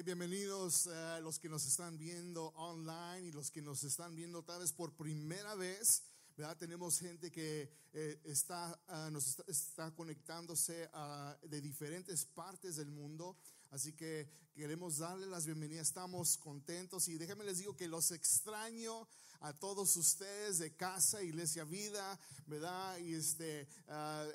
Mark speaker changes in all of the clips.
Speaker 1: Eh, bienvenidos a los que nos están viendo online y los que nos están viendo tal vez por primera vez. ¿verdad? Tenemos gente que eh, está, ah, nos está, conectándose ah, de diferentes partes del mundo. Así que queremos darle las bienvenidas. Estamos contentos y déjenme les digo que los extraño a todos ustedes de casa, Iglesia Vida, ¿verdad? Y este. Ah,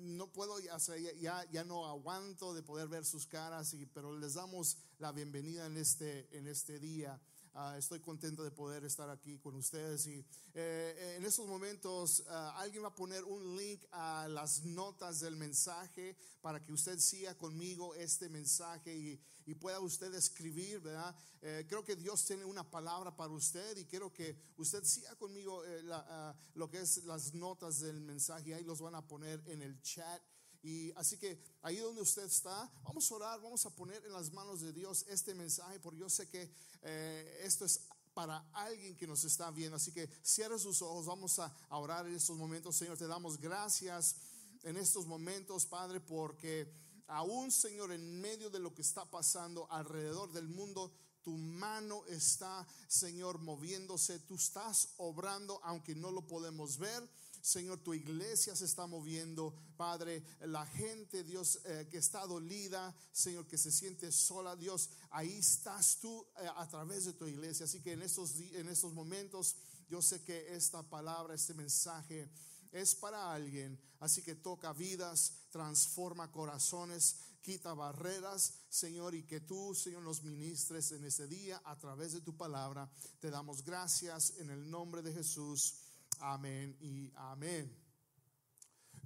Speaker 1: no puedo, ya, ya, ya, no aguanto de poder ver sus caras, y, pero les damos la bienvenida en este, en este día. Ah, estoy contento de poder estar aquí con ustedes y eh, en estos momentos ah, alguien va a poner un link a las notas del mensaje para que usted siga conmigo este mensaje y, y pueda usted escribir, ¿verdad? Eh, creo que Dios tiene una palabra para usted y quiero que usted siga conmigo eh, ah, lo que es las notas del mensaje, ahí los van a poner en el chat. Y así que ahí donde usted está, vamos a orar, vamos a poner en las manos de Dios este mensaje, porque yo sé que eh, esto es para alguien que nos está viendo. Así que cierre sus ojos, vamos a, orar en estos momentos. Señor, te damos gracias en estos momentos, Padre, porque aún, Señor, en medio de lo que está pasando alrededor del mundo, tu mano está, Señor, moviéndose, tú estás obrando, aunque no lo podemos ver. Señor, tu iglesia se está moviendo, Padre, la gente, Dios, eh, que está dolida, Señor, que se siente sola, Dios, ahí estás tú eh, a través de tu iglesia. Así que en estos, en estos momentos, yo sé que esta palabra, este mensaje, es para alguien. Así que toca vidas, transforma corazones, quita barreras, Señor, y que tú, Señor, nos ministres en este día a través de tu palabra. Te damos gracias en el nombre de Jesús. Amén y amén.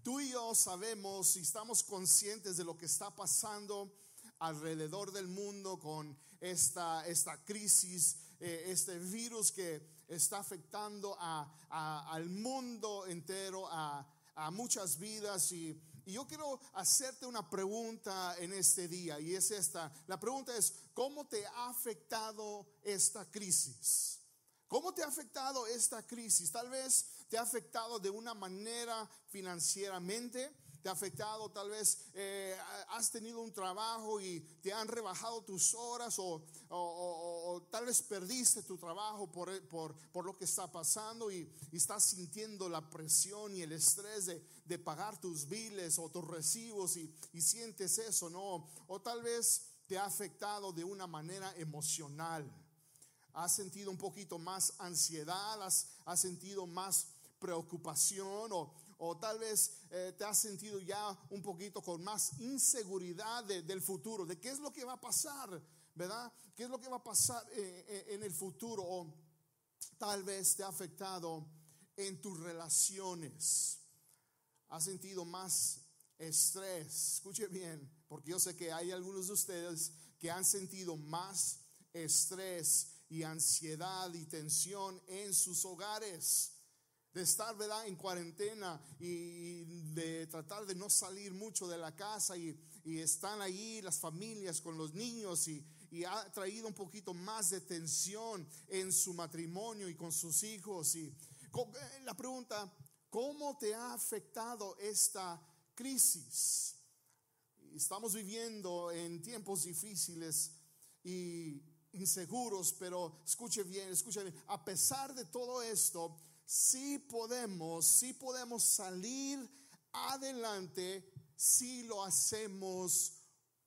Speaker 1: Tú y yo sabemos y estamos conscientes de lo que está pasando alrededor del mundo con esta, esta crisis, eh, este virus que está afectando a, al mundo entero, a, a muchas vidas. Y, y, yo quiero hacerte una pregunta en este día y es esta. La pregunta es, ¿cómo te ha afectado esta crisis? ¿Cómo te ha afectado esta crisis? Tal vez te ha afectado de una manera financieramente, te ha afectado, tal vez eh, has tenido un trabajo y te han rebajado tus horas o, tal vez perdiste tu trabajo por, por, lo que está pasando y, estás sintiendo la presión y el estrés de, pagar tus biles o tus recibos y, y sientes eso, ¿no? O tal vez te ha afectado de una manera emocional has sentido un poquito más ansiedad, has, sentido más preocupación o, tal vez eh, te has sentido ya un poquito con más inseguridad del futuro, de qué es lo que va a pasar, ¿verdad? ¿Qué es lo que va a pasar eh, eh, en el futuro? O tal vez te ha afectado en tus relaciones. Has sentido más estrés. Escuche bien, porque yo sé que hay algunos de ustedes que han sentido más estrés y ansiedad y tensión en sus hogares. De estar, ¿verdad?, en cuarentena y de tratar de no salir mucho de la casa y, están ahí las familias con los niños y, y, ha traído un poquito más de tensión en su matrimonio y con sus hijos. Y eh, la pregunta, ¿cómo te ha afectado esta crisis? Estamos viviendo en tiempos difíciles y inseguros, pero escuche bien, escuche bien, a pesar de todo esto, sí podemos, sí podemos salir adelante si lo hacemos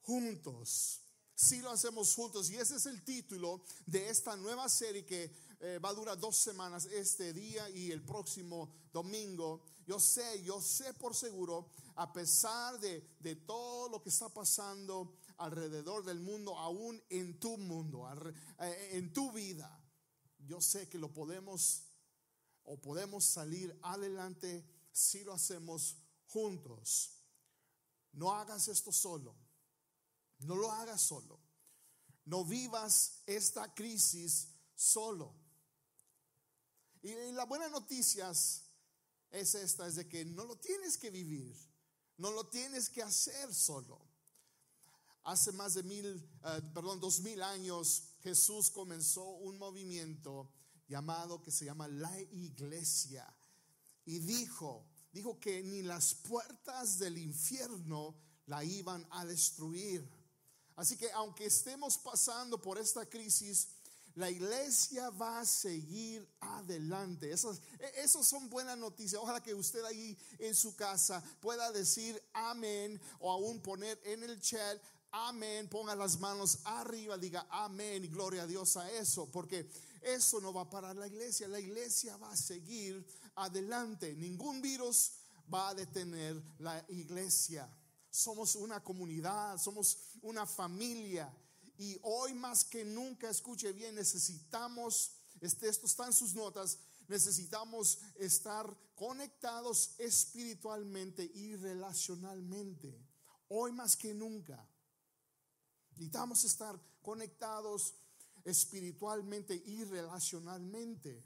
Speaker 1: juntos. Si lo hacemos juntos. Y ese es el título de esta nueva serie que eh, va a durar dos semanas, este día y el próximo domingo. Yo sé, yo sé por seguro, a pesar de, de todo lo que está pasando alrededor del mundo, aún en tu mundo, eh, en tu vida, yo sé que lo podemos o podemos salir adelante si lo hacemos juntos. No hagas esto solo. No lo hagas solo. No vivas esta crisis solo. Y la buena noticia es esta, es de que no lo tienes que vivir, no lo tienes que hacer solo. Hace más de mil, eh, perdón, dos mil años Jesús comenzó un movimiento llamado que se llama la iglesia y dijo, dijo que ni las puertas del infierno la iban a destruir Así que aunque estemos pasando por esta crisis, la iglesia va a seguir adelante. Esas, e, son buenas noticias. Ojalá que usted ahí en su casa pueda decir amén o aún poner en el chat amén. Ponga las manos arriba, diga amén y gloria a Dios a eso, porque eso no va a parar la iglesia. La iglesia va a seguir adelante. Ningún virus va a detener la iglesia. Somos una comunidad, somos una familia y hoy más que nunca, escuche bien, necesitamos, este, esto está en sus notas, necesitamos estar conectados espiritualmente y relacionalmente. Hoy más que nunca. Necesitamos estar conectados espiritualmente y relacionalmente.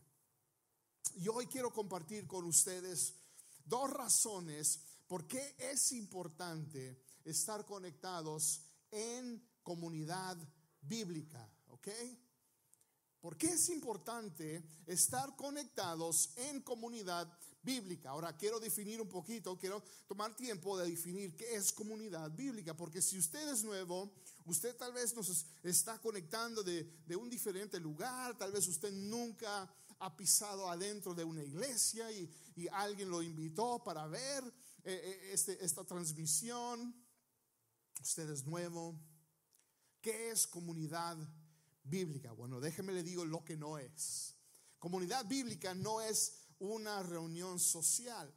Speaker 1: Y hoy quiero compartir con ustedes dos razones por qué es importante estar conectados en comunidad bíblica, ¿ok? ¿Por qué es importante estar conectados en comunidad bíblica? Ahora quiero definir un poquito, quiero tomar tiempo de definir qué es comunidad bíblica, porque si usted es nuevo, usted tal vez nos está conectando de, un diferente lugar, tal vez usted nunca ha pisado adentro de una iglesia y, alguien lo invitó para ver eh, eh, este, esta transmisión. Usted es nuevo, ¿Qué es comunidad bíblica? Bueno, déjeme le digo lo que no es. Comunidad bíblica no es una reunión social.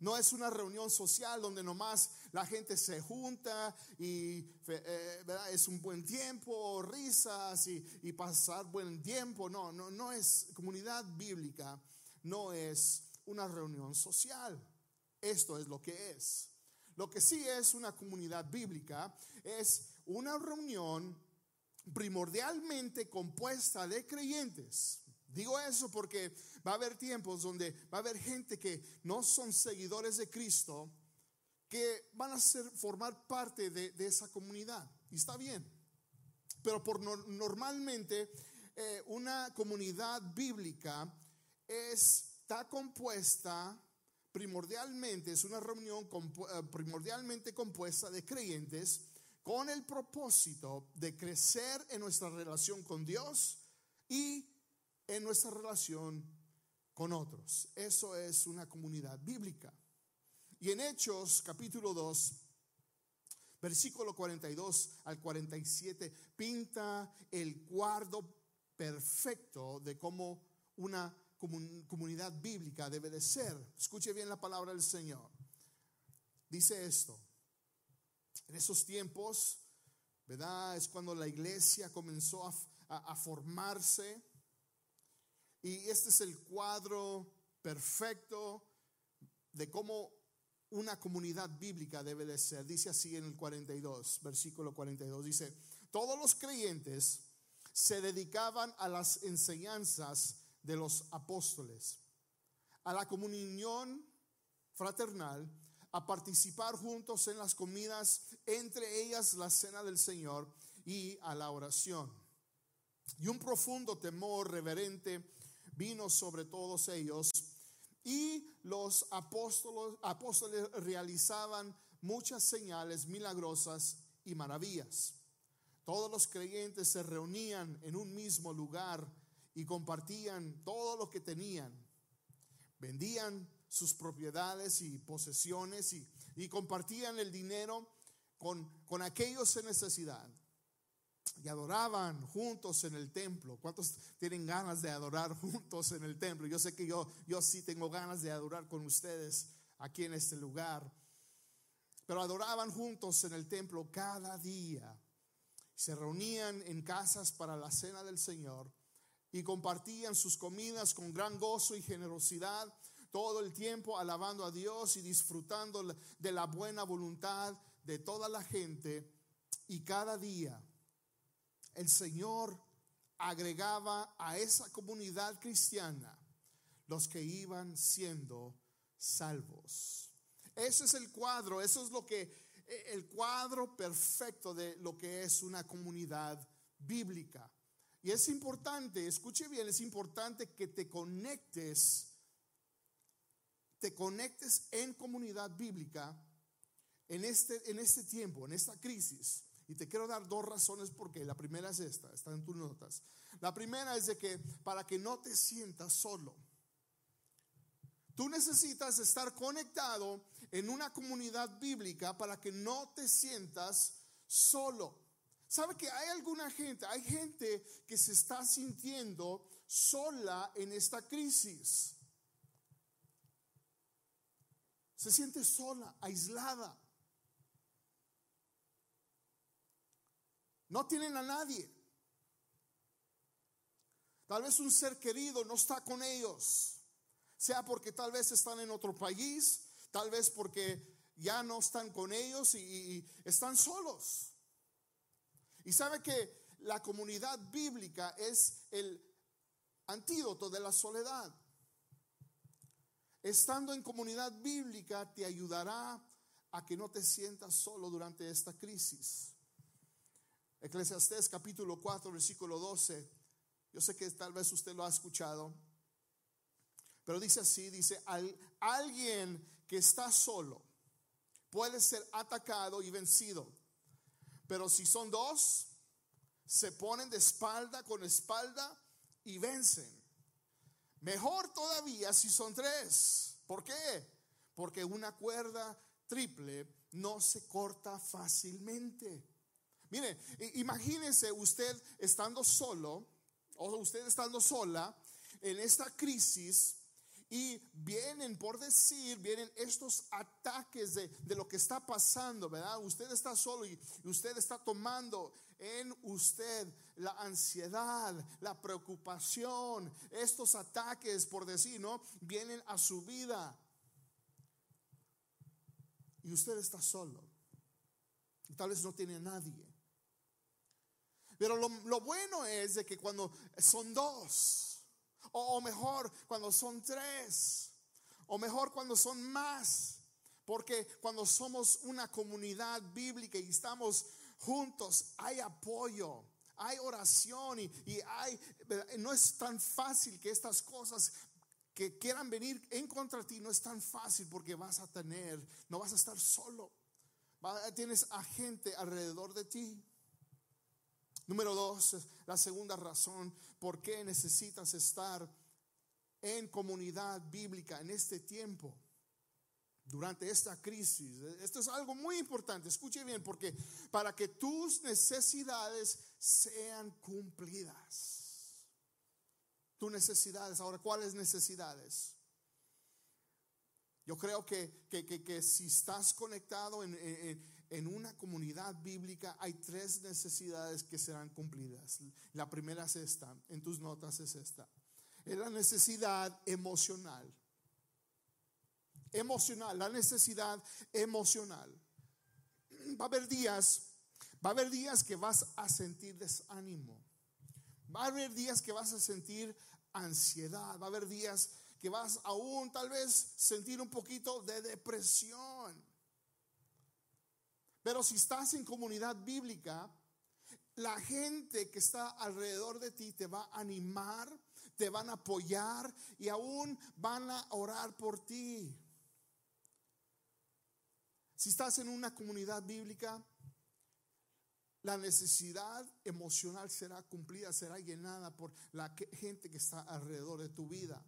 Speaker 1: No es una reunión social donde nomás la gente se junta y eh, es un buen tiempo, risas y, y, pasar buen tiempo. No, no, no es comunidad bíblica, no es una reunión social. Esto es lo que es. Lo que sí es una comunidad bíblica es una reunión primordialmente compuesta de creyentes. Digo eso porque va a haber tiempos donde va a haber gente que no son seguidores de Cristo, que van a ser, formar parte de, esa comunidad. Y está bien. Pero por normalmente eh, una comunidad bíblica está compuesta primordialmente, es una reunión eh, primordialmente compuesta de creyentes con el propósito de crecer en nuestra relación con Dios y en nuestra relación con otros. Eso es una comunidad bíblica. Y en Hechos capítulo 2, versículo 42 al 47, pinta el cuadro perfecto de cómo una comunidad bíblica debe de ser. Escuche bien la palabra del Señor. Dice esto. En esos tiempos, ¿verdad? Es cuando la iglesia comenzó a, formarse. Y este es el cuadro perfecto de cómo una comunidad bíblica debe de ser. Dice así en el 42, versículo 42. Dice, todos los creyentes se dedicaban a las enseñanzas de los apóstoles, a la comunión fraternal a participar juntos en las comidas, entre ellas la cena del Señor y a la oración. Y un profundo temor reverente vino sobre todos ellos y los apóstoles, apóstoles realizaban muchas señales milagrosas y maravillas. Todos los creyentes se reunían en un mismo lugar y compartían todo lo que tenían. Vendían sus propiedades y posesiones y, compartían el dinero con, con aquellos en necesidad. Y adoraban juntos en el templo. ¿Cuántos tienen ganas de adorar juntos en el templo? Yo sé que yo, yo sí tengo ganas de adorar con ustedes aquí en este lugar. Pero adoraban juntos en el templo cada día. Se reunían en casas para la cena del Señor y compartían sus comidas con gran gozo y generosidad todo el tiempo alabando a Dios y disfrutando de la buena voluntad de toda la gente. Y cada día el Señor agregaba a esa comunidad cristiana los que iban siendo salvos. Ese es el cuadro, eso es lo que el cuadro perfecto de lo que es una comunidad bíblica. Y es importante, escuche bien, es importante que te conectes te conectes en comunidad bíblica en este, en este tiempo, en esta crisis. Y te quiero dar dos razones porque la primera es esta, está en tus notas. La primera es de que para que no te sientas solo. Tú necesitas estar conectado en una comunidad bíblica para que no te sientas solo. ¿Sabe que hay alguna gente, hay gente que se está sintiendo sola en esta crisis? Se siente sola, aislada. No tienen a nadie. Tal vez un ser querido no está con ellos sea porque tal vez están en otro país, tal vez porque ya no están con ellos y, están solos. Y sabe que la comunidad bíblica es el antídoto de la soledad. Estando en comunidad bíblica te ayudará a que no te sientas solo durante esta crisis. Eclesiastés capítulo 4, versículo 12. Yo sé que tal vez usted lo ha escuchado. Pero dice así, dice, alguien que está solo puede ser atacado y vencido. Pero si son dos, se ponen de espalda con espalda y vencen. Mejor todavía si son tres. ¿Por qué? Porque una cuerda triple no se corta fácilmente. Mire, imagínese usted estando solo, o usted estando sola, en esta crisis, y vienen, por decir, vienen estos ataques de, lo que está pasando, ¿verdad? Usted está solo y usted está tomando en usted la ansiedad, la preocupación, estos ataques, por decir, ¿no? Vienen a su vida. Y usted está solo. Tal vez no tiene nadie. Pero lo, lo bueno es de que cuando son dos, o, mejor cuando son tres. O mejor cuando son más. Porque cuando somos una comunidad bíblica y estamos juntos, hay apoyo, hay oración y, y, hay, no es tan fácil que estas cosas que quieran venir en contra de ti, no es tan fácil porque vas a tener, no vas a estar solo. Tienes a gente alrededor de ti. Número dos, la segunda razón por qué necesitas estar en comunidad bíblica en este tiempo, durante esta crisis. Esto es algo muy importante, escuche bien, porque para que tus necesidades sean cumplidas. Tus necesidades, ahora, ¿cuáles necesidades? Yo creo que, que, si estás conectado en, en una comunidad bíblica hay tres necesidades que serán cumplidas. La primera es esta, en tus notas es esta. Es la necesidad emocional. Emocional, la necesidad emocional. Va a haber días, va a haber días que vas a sentir desánimo. Va a haber días que vas a sentir ansiedad. Va a haber días que vas aún tal vez sentir un poquito de depresión. Pero si estás en comunidad bíblica, la gente que está alrededor de ti te va a animar, te van a apoyar y aún van a orar por ti. Si estás en una comunidad bíblica, la necesidad emocional será cumplida, será llenada por la gente que está alrededor de tu vida.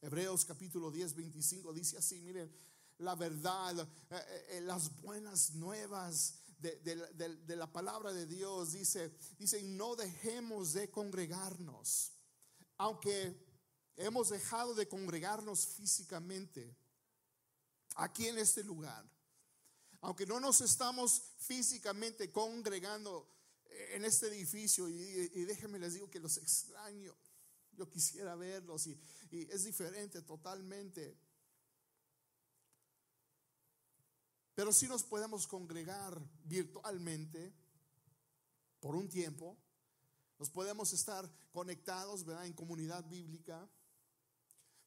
Speaker 1: Hebreos capítulo 10, 25 dice así, miren, la verdad, eh, eh, eh, las buenas nuevas de, la palabra de Dios. Dice, dice, no dejemos de congregarnos, aunque hemos dejado de congregarnos físicamente aquí en este lugar. Aunque no nos estamos físicamente congregando en este edificio, y, y déjenme les digo que los extraño. Yo quisiera verlos y, y es diferente totalmente. Pero si nos podemos congregar virtualmente por un tiempo. Nos podemos estar conectados, ¿verdad? En comunidad bíblica.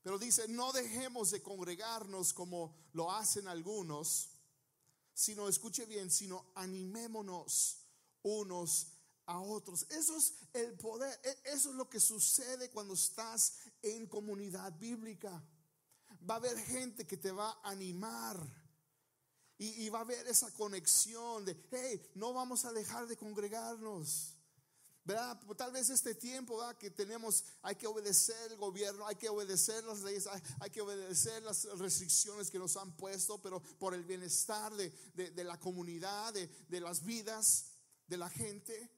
Speaker 1: Pero dice, no dejemos de congregarnos como lo hacen algunos, sino, escuche bien, sino animémonos unos a otros. Eso es el poder, e, eso es lo que sucede cuando estás en comunidad bíblica. Va a haber gente que te va a animar Y, va a haber esa conexión de, hey, no vamos a dejar de congregarnos. ¿Verdad? Tal vez este tiempo que tenemos, hay que obedecer el gobierno, hay que obedecer las leyes, hay, que obedecer las restricciones que nos han puesto, pero por el bienestar de la comunidad, de, las vidas de la gente.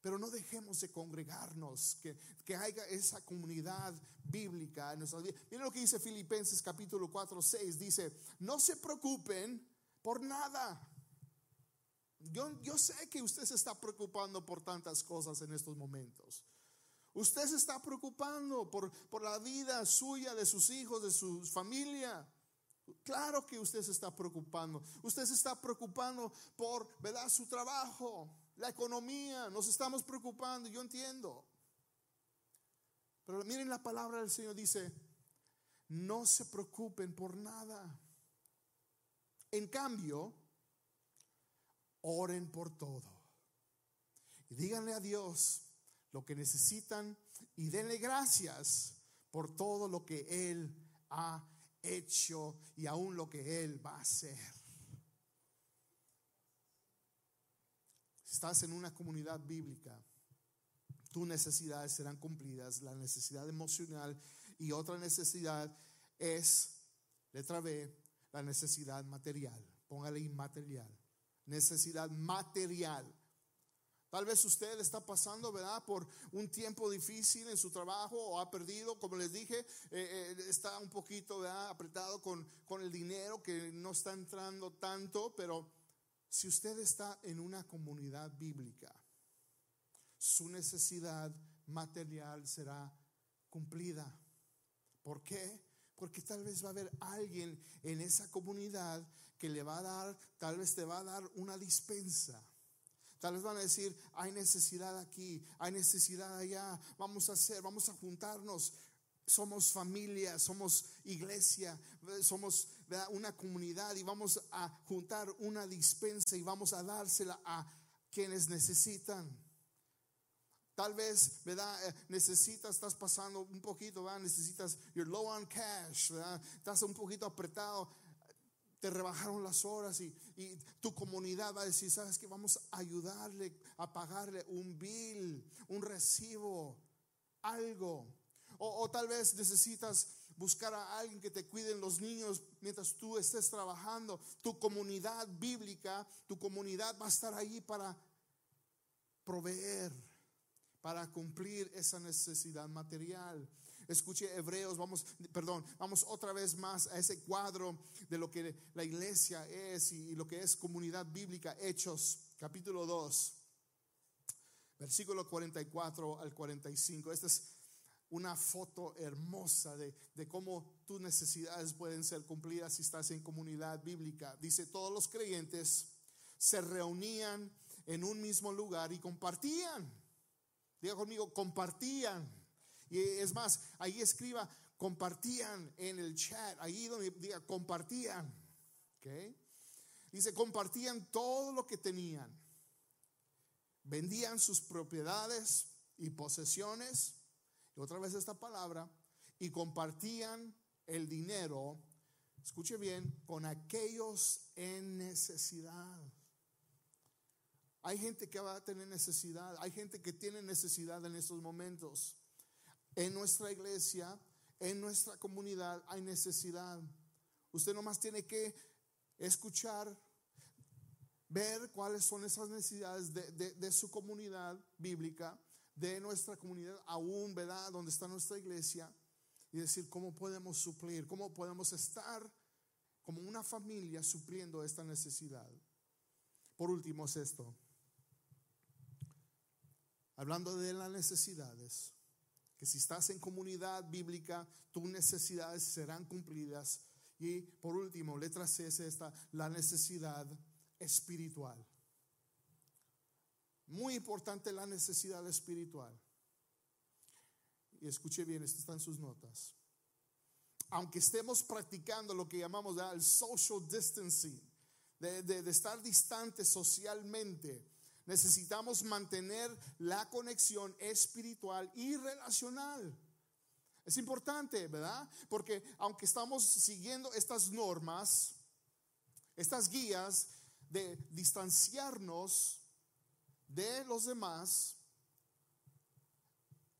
Speaker 1: Pero no dejemos de congregarnos, que, que haya esa comunidad bíblica en nuestras vidas. Miren lo que dice Filipenses capítulo 4, 6. Dice, no se preocupen por nada. Yo, yo sé que usted se está preocupando por tantas cosas en estos momentos. Usted se está preocupando por, por la vida suya, de sus hijos, de su familia. Claro que usted se está preocupando. Usted se está preocupando por, ¿verdad? Su trabajo, la economía. Nos estamos preocupando, yo entiendo. Pero miren la palabra del Señor dice, no se preocupen por nada. En cambio, oren por todo. Y díganle a Dios lo que necesitan y denle gracias por todo lo que Él ha hecho y aún lo que Él va a hacer. Estás en una comunidad bíblica, tus necesidades serán cumplidas, la necesidad emocional y otra necesidad es, letra B, la necesidad material. Póngale inmaterial. Necesidad material. Tal vez usted está pasando, ¿verdad? Por un tiempo difícil en su trabajo o ha perdido, como les dije, eh, eh, está un poquito, ¿verdad? Apretado con, con el dinero que no está entrando tanto, pero si usted está en una comunidad bíblica, su necesidad material será cumplida. ¿Por qué? Porque tal vez va a haber alguien en esa comunidad que le va a dar, tal vez te va a dar una dispensa. Tal vez van a decir, hay necesidad aquí, hay necesidad allá, vamos a hacer, vamos a juntarnos. Somos familia, somos iglesia, somos una comunidad y vamos a juntar una dispensa y vamos a dársela a quienes necesitan. Tal vez, ¿verdad? Eh, necesitas, estás pasando un poquito. Necesitas, you're low on cash. Estás un poquito apretado, te rebajaron las horas y, y tu comunidad va a decir, ¿sabes que Vamos a ayudarle a pagarle un bill, un recibo, algo. O tal vez necesitas buscar a alguien que te cuiden los niños mientras tú estés trabajando. Tu comunidad bíblica, tu comunidad va a estar ahí para proveer para cumplir esa necesidad material. Escuche Hebreos, vamos, perdón, vamos otra vez más a ese cuadro de lo que la iglesia es y lo que es comunidad bíblica, Hechos, capítulo 2, versículo 44 al 45. Esta es una foto hermosa de, de cómo tus necesidades pueden ser cumplidas si estás en comunidad bíblica. Dice, todos los creyentes se reunían en un mismo lugar y compartían Diga conmigo, compartían. Y es más, ahí escriba, compartían en el chat, ahí donde diga, compartían. ¿Okay? Dice, compartían todo lo que tenían. Vendían sus propiedades y posesiones, otra vez esta palabra, y compartían el dinero, escuche bien, con aquellos en necesidad. Hay gente que va a tener necesidad, hay gente que tiene necesidad en estos momentos. En nuestra iglesia, en nuestra comunidad hay necesidad. Usted nomás tiene que escuchar, ver cuáles son esas necesidades de, su comunidad bíblica, de nuestra comunidad, aún, ¿verdad? Donde está nuestra iglesia, y decir cómo podemos suplir, cómo podemos estar como una familia supliendo esta necesidad. Por último es esto. Hablando de las necesidades, que si estás en comunidad bíblica, tus necesidades serán cumplidas. Y por último, letra C es esta, la necesidad espiritual. Muy importante la necesidad espiritual. Y escuche bien, esto está en sus notas. Aunque estemos practicando lo que llamamos el social distancing, de, de estar distante socialmente, necesitamos mantener la conexión espiritual y relacional. Es importante, ¿verdad? Porque aunque estamos siguiendo estas normas, estas guías de distanciarnos de los demás,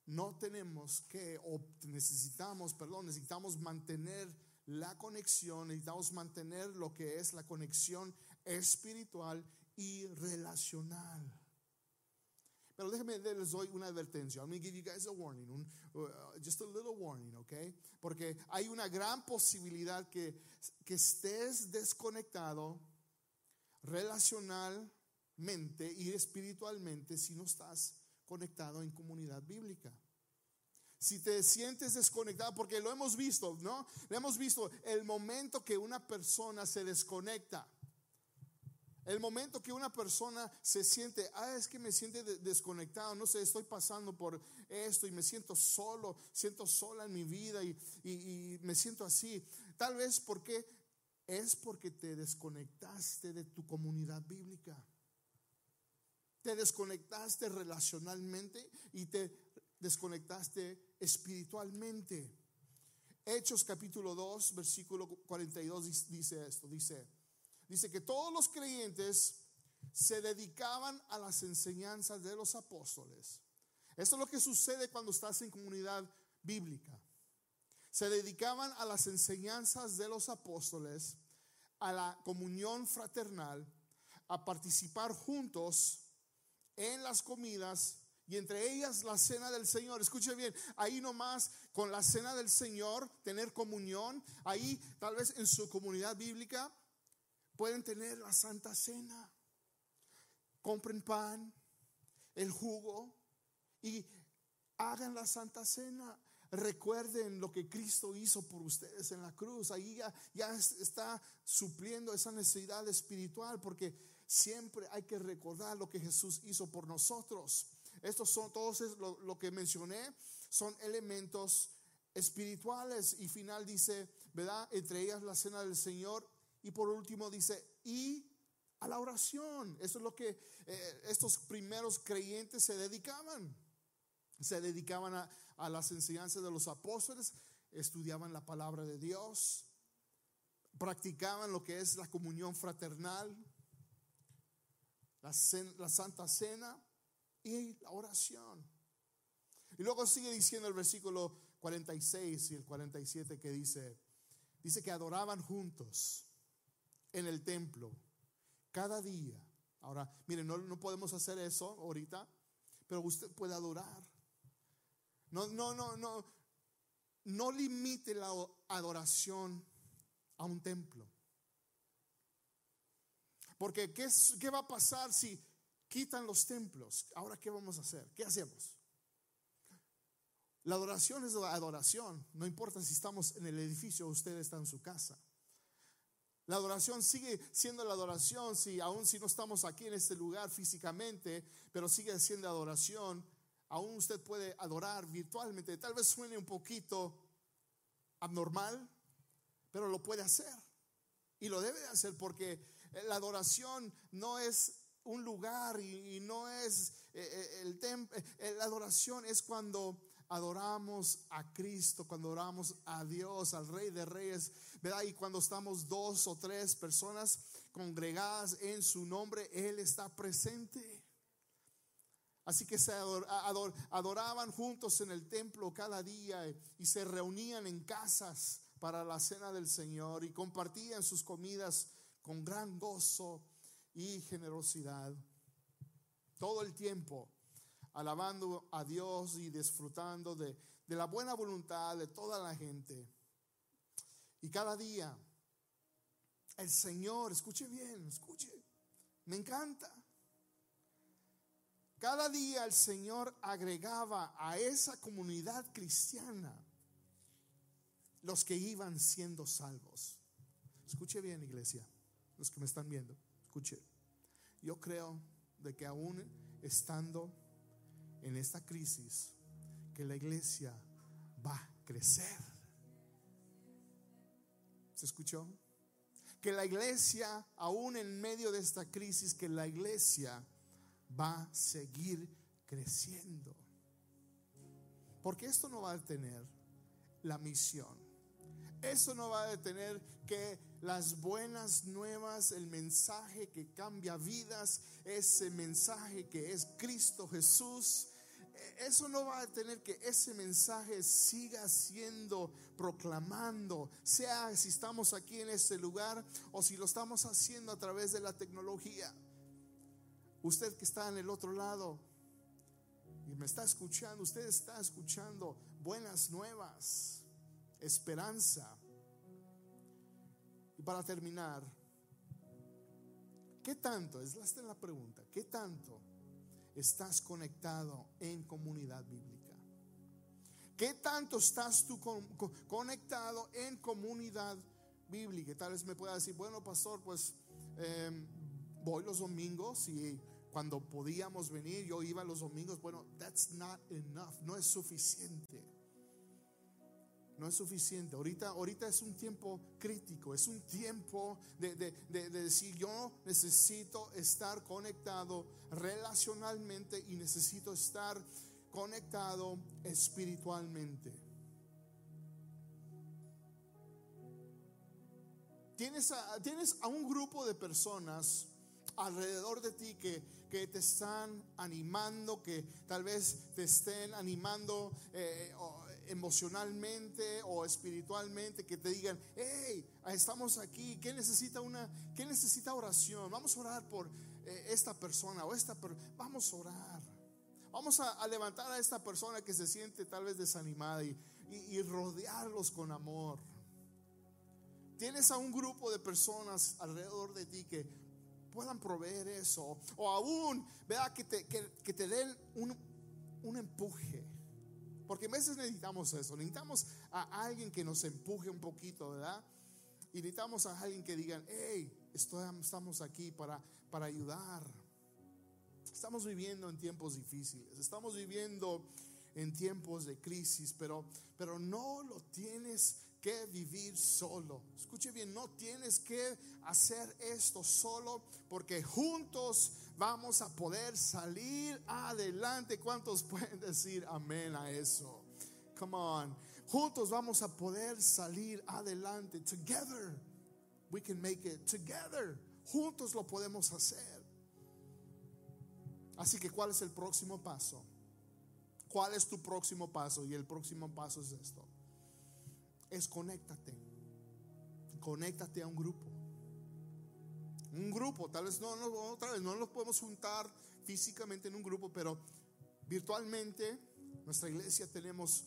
Speaker 1: no tenemos que, o necesitamos, perdón, necesitamos mantener la conexión, necesitamos mantener lo que es la conexión espiritual y relacional. Pero déjenme les doy una advertencia. I'm going give you guys a warning, uh, just a little warning, okay? Porque hay una gran posibilidad que, que estés desconectado relacionalmente y espiritualmente si no estás conectado en comunidad bíblica. Si te sientes desconectado, porque lo hemos visto, ¿no? Lo hemos visto el momento que una persona se desconecta. El momento que una persona se siente, ah, es que me siente desconectado, no sé, estoy pasando por esto y me siento solo, siento sola en mi vida y, y me siento así. Tal vez porque es porque te desconectaste de tu comunidad bíblica. Te desconectaste relacionalmente y te desconectaste espiritualmente. Hechos capítulo 2, versículo 42 dice esto, dice, dice que todos los creyentes se dedicaban a las enseñanzas de los apóstoles. Esto es lo que sucede cuando estás en comunidad bíblica. Se dedicaban a las enseñanzas de los apóstoles, a la comunión fraternal, a participar juntos en las comidas y entre ellas la cena del Señor. Escuche bien, ahí nomás con la cena del Señor, tener comunión, ahí tal vez en su comunidad bíblica pueden tener la Santa Cena. Compren pan, el jugo y hagan la Santa Cena. Recuerden lo que Cristo hizo por ustedes en la cruz. Ahí ya, ya está supliendo esa necesidad espiritual porque siempre hay que recordar lo que Jesús hizo por nosotros. Estos son todos lo, que mencioné, son elementos espirituales. Y final dice, ¿verdad? Entre ellas la cena del Señor. Y por último dice, y a la oración. Eso es lo que eh, estos primeros creyentes se dedicaban. Se dedicaban a las enseñanzas de los apóstoles, estudiaban la palabra de Dios, practicaban lo que es la comunión fraternal, la, Santa Cena y la oración. Y luego sigue diciendo el versículo 46 y el 47 que dice, dice que adoraban juntos en el templo cada día. Ahora, miren, no, no podemos hacer eso ahorita, pero usted puede adorar. No, no, no, no, no limite la adoración a un templo. Porque ¿qué, ¿qué va a pasar si quitan los templos? Ahora, ¿qué vamos a hacer? ¿Qué hacemos? La adoración es la adoración. No importa si estamos en el edificio o usted está en su casa. La adoración sigue siendo la adoración, si aún si no estamos aquí en este lugar físicamente, pero sigue siendo adoración. Aún usted puede adorar virtualmente. Tal vez suene un poquito abnormal, pero lo puede hacer. Y lo debe hacer porque la adoración no es un lugar y, no es eh, eh, el templo. Eh, la adoración es cuando adoramos a Cristo, cuando adoramos a Dios, al Rey de Reyes, ¿verdad? Y cuando estamos dos o tres personas congregadas en su nombre, Él está presente. Así que se adoraban juntos en el templo cada día y se reunían en casas para la cena del Señor y compartían sus comidas con gran gozo y generosidad. Todo el tiempo alabando a Dios y disfrutando de, la buena voluntad de toda la gente. Y cada día el Señor, escuche bien, escuche, me encanta. Cada día el Señor agregaba a esa comunidad cristiana los que iban siendo salvos. Escuche bien, iglesia los que me están viendo, escuche, yo creo de que aún estando en esta crisis, que la iglesia va a crecer. ¿Se escuchó? Que la iglesia, aún en medio de esta crisis, que la iglesia va a seguir creciendo. Porque esto no va a tener la misión. Eso no va a detener que las buenas nuevas, el mensaje que cambia vidas, ese mensaje que es Cristo Jesús, eso no va a detener que ese mensaje siga siendo proclamando, sea si estamos aquí en este lugar o si lo estamos haciendo a través de la tecnología. Usted que está en el otro lado y me está escuchando, usted está escuchando buenas nuevas, esperanza. Y para terminar, ¿qué tanto? Es la pregunta, ¿qué tanto estás conectado en comunidad bíblica? ¿Qué tanto estás tú conectado en comunidad bíblica? Tal vez me pueda decir, bueno, pastor, pues em, voy los domingos y cuando podíamos venir, yo iba los domingos. Bueno, that's not enough, no es suficiente. No es suficiente. Ahorita, ahorita es un tiempo crítico, es un tiempo de, de decir yo necesito estar conectado relacionalmente y necesito estar conectado espiritualmente. Tienes a, tienes a un grupo de personas alrededor de ti que, que te están animando, que tal vez te estén animando eh, emocionalmente o espiritualmente, que te digan, hey, estamos aquí, ¿qué necesita una, qué necesita oración? Vamos a orar por eh, esta persona o esta, vamos a orar. Vamos a, levantar a esta persona que se siente tal vez desanimada y, y rodearlos con amor. Tienes a un grupo de personas alrededor de ti que puedan proveer eso. O aún, vea, que te, que, te den un, un empuje. Porque a veces necesitamos eso. Necesitamos a alguien que nos empuje un poquito, ¿verdad? Y necesitamos a alguien que digan, hey, estamos aquí para, para ayudar. Estamos viviendo en tiempos difíciles. Estamos viviendo en tiempos de crisis, pero, pero no lo tienes que vivir solo. Escuche bien, no tienes que hacer esto solo porque juntos vamos a poder salir adelante. ¿Cuántos pueden decir amén a eso? Come on. Juntos vamos a poder salir adelante. Together we can make it. Together. Juntos lo podemos hacer. Así que, ¿cuál es el próximo paso? ¿Cuál es tu próximo paso? Y el próximo paso es esto es conéctate. Conéctate a un grupo. Un grupo, tal vez no, otra vez no nos podemos juntar físicamente en un grupo, pero virtualmente nuestra iglesia tenemos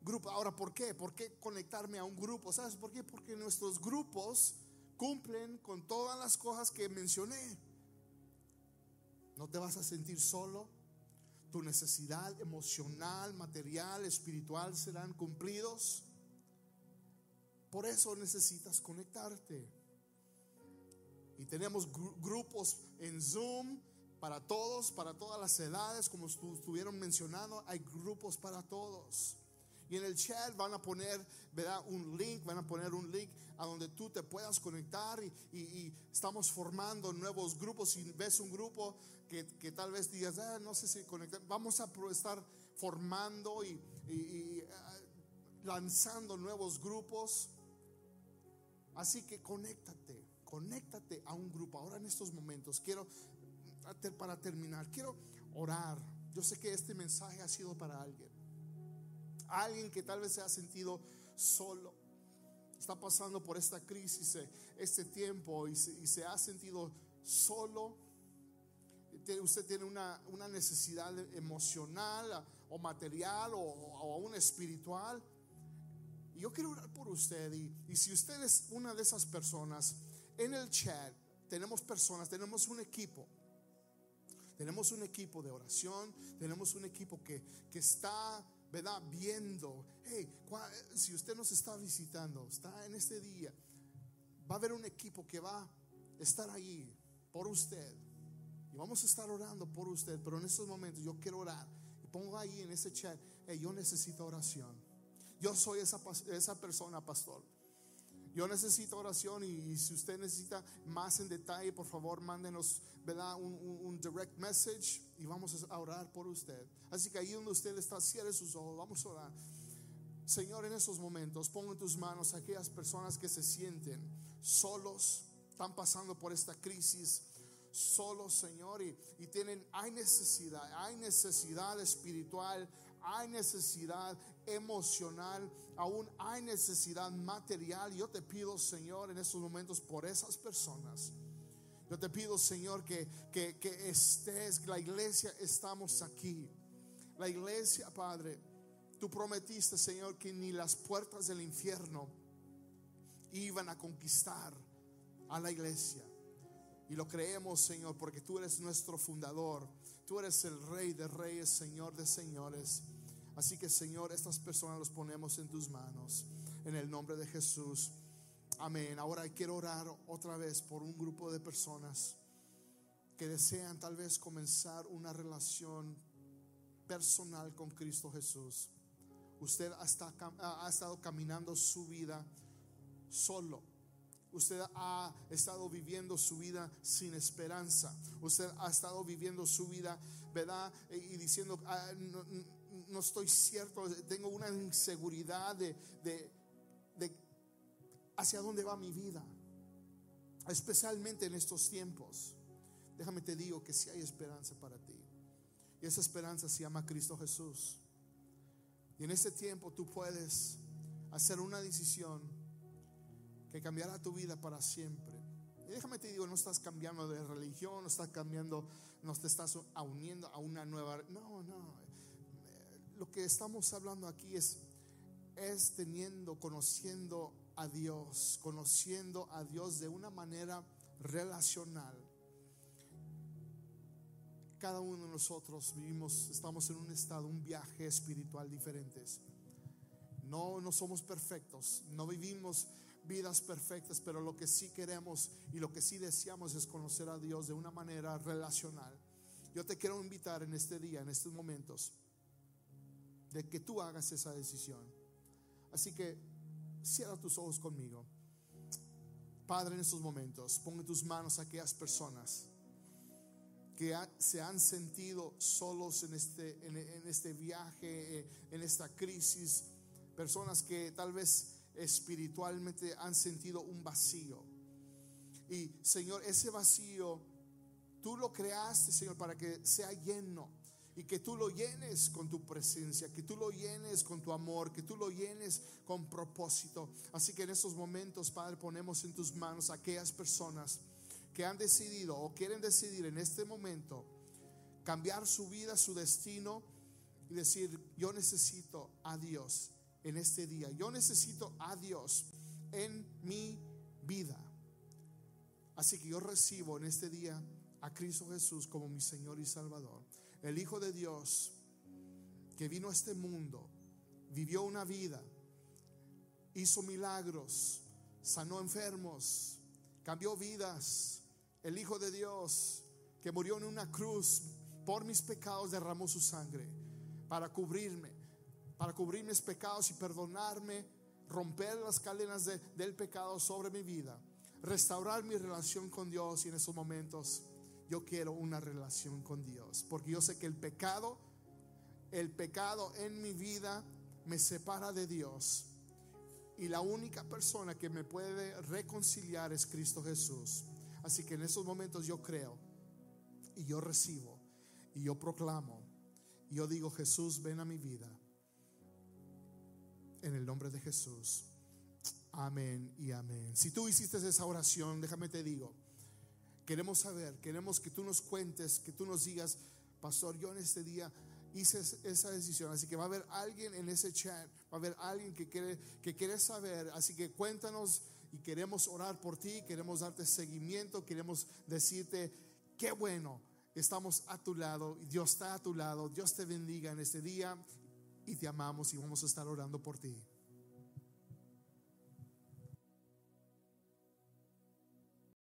Speaker 1: grupo. Ahora, ¿por qué? ¿Por qué conectarme a un grupo? ¿Sabes por qué? Porque nuestros grupos cumplen con todas las cosas que mencioné. No te vas a sentir solo. Tu necesidad emocional, material, espiritual serán cumplidos. Por eso necesitas conectarte. Y tenemos grupos en Zoom para todos, para todas las edades, como estuvieron mencionando, hay grupos para todos. Y en el chat van a poner, ¿verdad? Un link, van a poner un link a donde tú te puedas conectar y, estamos formando nuevos grupos. Si ves un grupo que, tal vez digas, ah, no sé si conectar, vamos a estar formando y, y ah, lanzando nuevos grupos. Así que conéctate, conéctate a un grupo. Ahora en estos momentos quiero, para terminar, quiero orar. Yo sé que este mensaje ha sido para alguien. Alguien que tal vez se ha sentido solo. Está pasando por esta crisis, eh, este tiempo y se, ha sentido solo. Usted tiene una, necesidad emocional o material o, o aún espiritual yo quiero orar por usted y, si usted es una de esas personas, en el chat tenemos personas, tenemos un equipo. Tenemos un equipo de oración, tenemos un equipo que, que está, ¿verdad? Viendo, hey, si usted nos está visitando, está en este día, va a haber un equipo que va a estar ahí por usted. Y vamos a estar orando por usted, pero en estos momentos yo quiero orar. Y pongo ahí en ese chat, hey, yo necesito oración. Yo soy esa, esa persona, pastor. Yo necesito oración y, si usted necesita más en detalle, por favor, mándenos. Un, direct message y vamos a orar por usted. Así que ahí donde usted está, cierre sus ojos, vamos a orar. Señor, en esos momentos, pongo en tus manos a aquellas personas que se sienten solos, están pasando por esta crisis, solos, Señor, y, y tienen, hay necesidad, hay necesidad espiritual, hay necesidad emocional, aún hay necesidad material. Yo te pido, Señor, en estos momentos por esas personas. Yo te pido, Señor, que, que, que estés, la iglesia, estamos aquí. La iglesia, Padre, Tú prometiste, Señor, que ni las puertas del infierno iban a conquistar a la iglesia. Y lo creemos, Señor, porque tú eres nuestro fundador. Tú eres el rey de reyes, Señor de señores. Así que, Señor, estas personas los ponemos en tus manos. En el nombre de Jesús. Amén. Ahora quiero orar otra vez por un grupo de personas que desean tal vez comenzar una relación personal con Cristo Jesús. Usted ha estado caminando su vida solo. Usted ha estado viviendo su vida sin esperanza. Usted ha estado viviendo su vida, ¿verdad? Y diciendo, ah, estoy cierto, tengo una inseguridad de, de hacia dónde va mi vida. Especialmente en estos tiempos. Déjame te digo que si hay esperanza para ti. Y esa esperanza se llama Cristo Jesús. Y en este tiempo tú puedes hacer una decisión que cambiará tu vida para siempre. Y déjame te digo, no estás cambiando de religión, no estás cambiando, no te estás uniendo a una nueva. No, no. Lo que estamos hablando aquí es, es teniendo, conociendo a Dios, conociendo a Dios de una manera relacional cada uno de nosotros vivimos, estamos en un estado, un viaje espiritual diferentes. No, no somos perfectos, no vivimos vidas perfectas, pero lo que sí queremos y lo que sí deseamos es conocer a Dios de una manera relacional. Yo te quiero invitar en este día, en estos momentos, de que tú hagas esa decisión. Así que cierra tus ojos conmigo. Padre, en estos momentos, pon en tus manos a aquellas personas que se han sentido solos en este, en, este viaje, eh, en esta crisis, personas que tal vez espiritualmente han sentido un vacío. Y Señor, ese vacío, tú lo creaste, Señor, para que sea lleno y que tú lo llenes con tu presencia, que tú lo llenes con tu amor, que tú lo llenes con propósito. Así que en estos momentos, Padre, ponemos en tus manos a aquellas personas que han decidido o quieren decidir en este momento cambiar su vida, su destino y decir, yo necesito a Dios en este día, yo necesito a Dios en mi vida. Así que yo recibo en este día a Cristo Jesús como mi Señor y Salvador, el Hijo de Dios que vino a este mundo, vivió una vida, hizo milagros, sanó enfermos, cambió vidas, el Hijo de Dios, que murió en una cruz por mis pecados, derramó su sangre para cubrirme, para cubrir mis pecados y perdonarme, romper las cadenas del pecado sobre mi vida, restaurar mi relación con Dios y en esos momentos yo quiero una relación con Dios, porque yo sé que el pecado, el pecado en mi vida me separa de Dios. Y la única persona que me puede reconciliar es Cristo Jesús. Así que en esos momentos yo creo y yo recibo y yo proclamo y yo digo, Jesús, ven a mi vida. En el nombre de Jesús. Amén y amén. Si tú hiciste esa oración, déjame te digo, queremos saber, queremos que tú nos cuentes, que tú nos digas, pastor, yo en este día hice esa decisión. Así que va a haber alguien en ese chat, va a haber alguien que quiere, que saber. Así que cuéntanos y queremos orar por ti, queremos darte seguimiento, queremos decirte, qué bueno, estamos a tu lado, Dios está a tu lado, Dios te bendiga en este día y te amamos y vamos a estar orando por ti.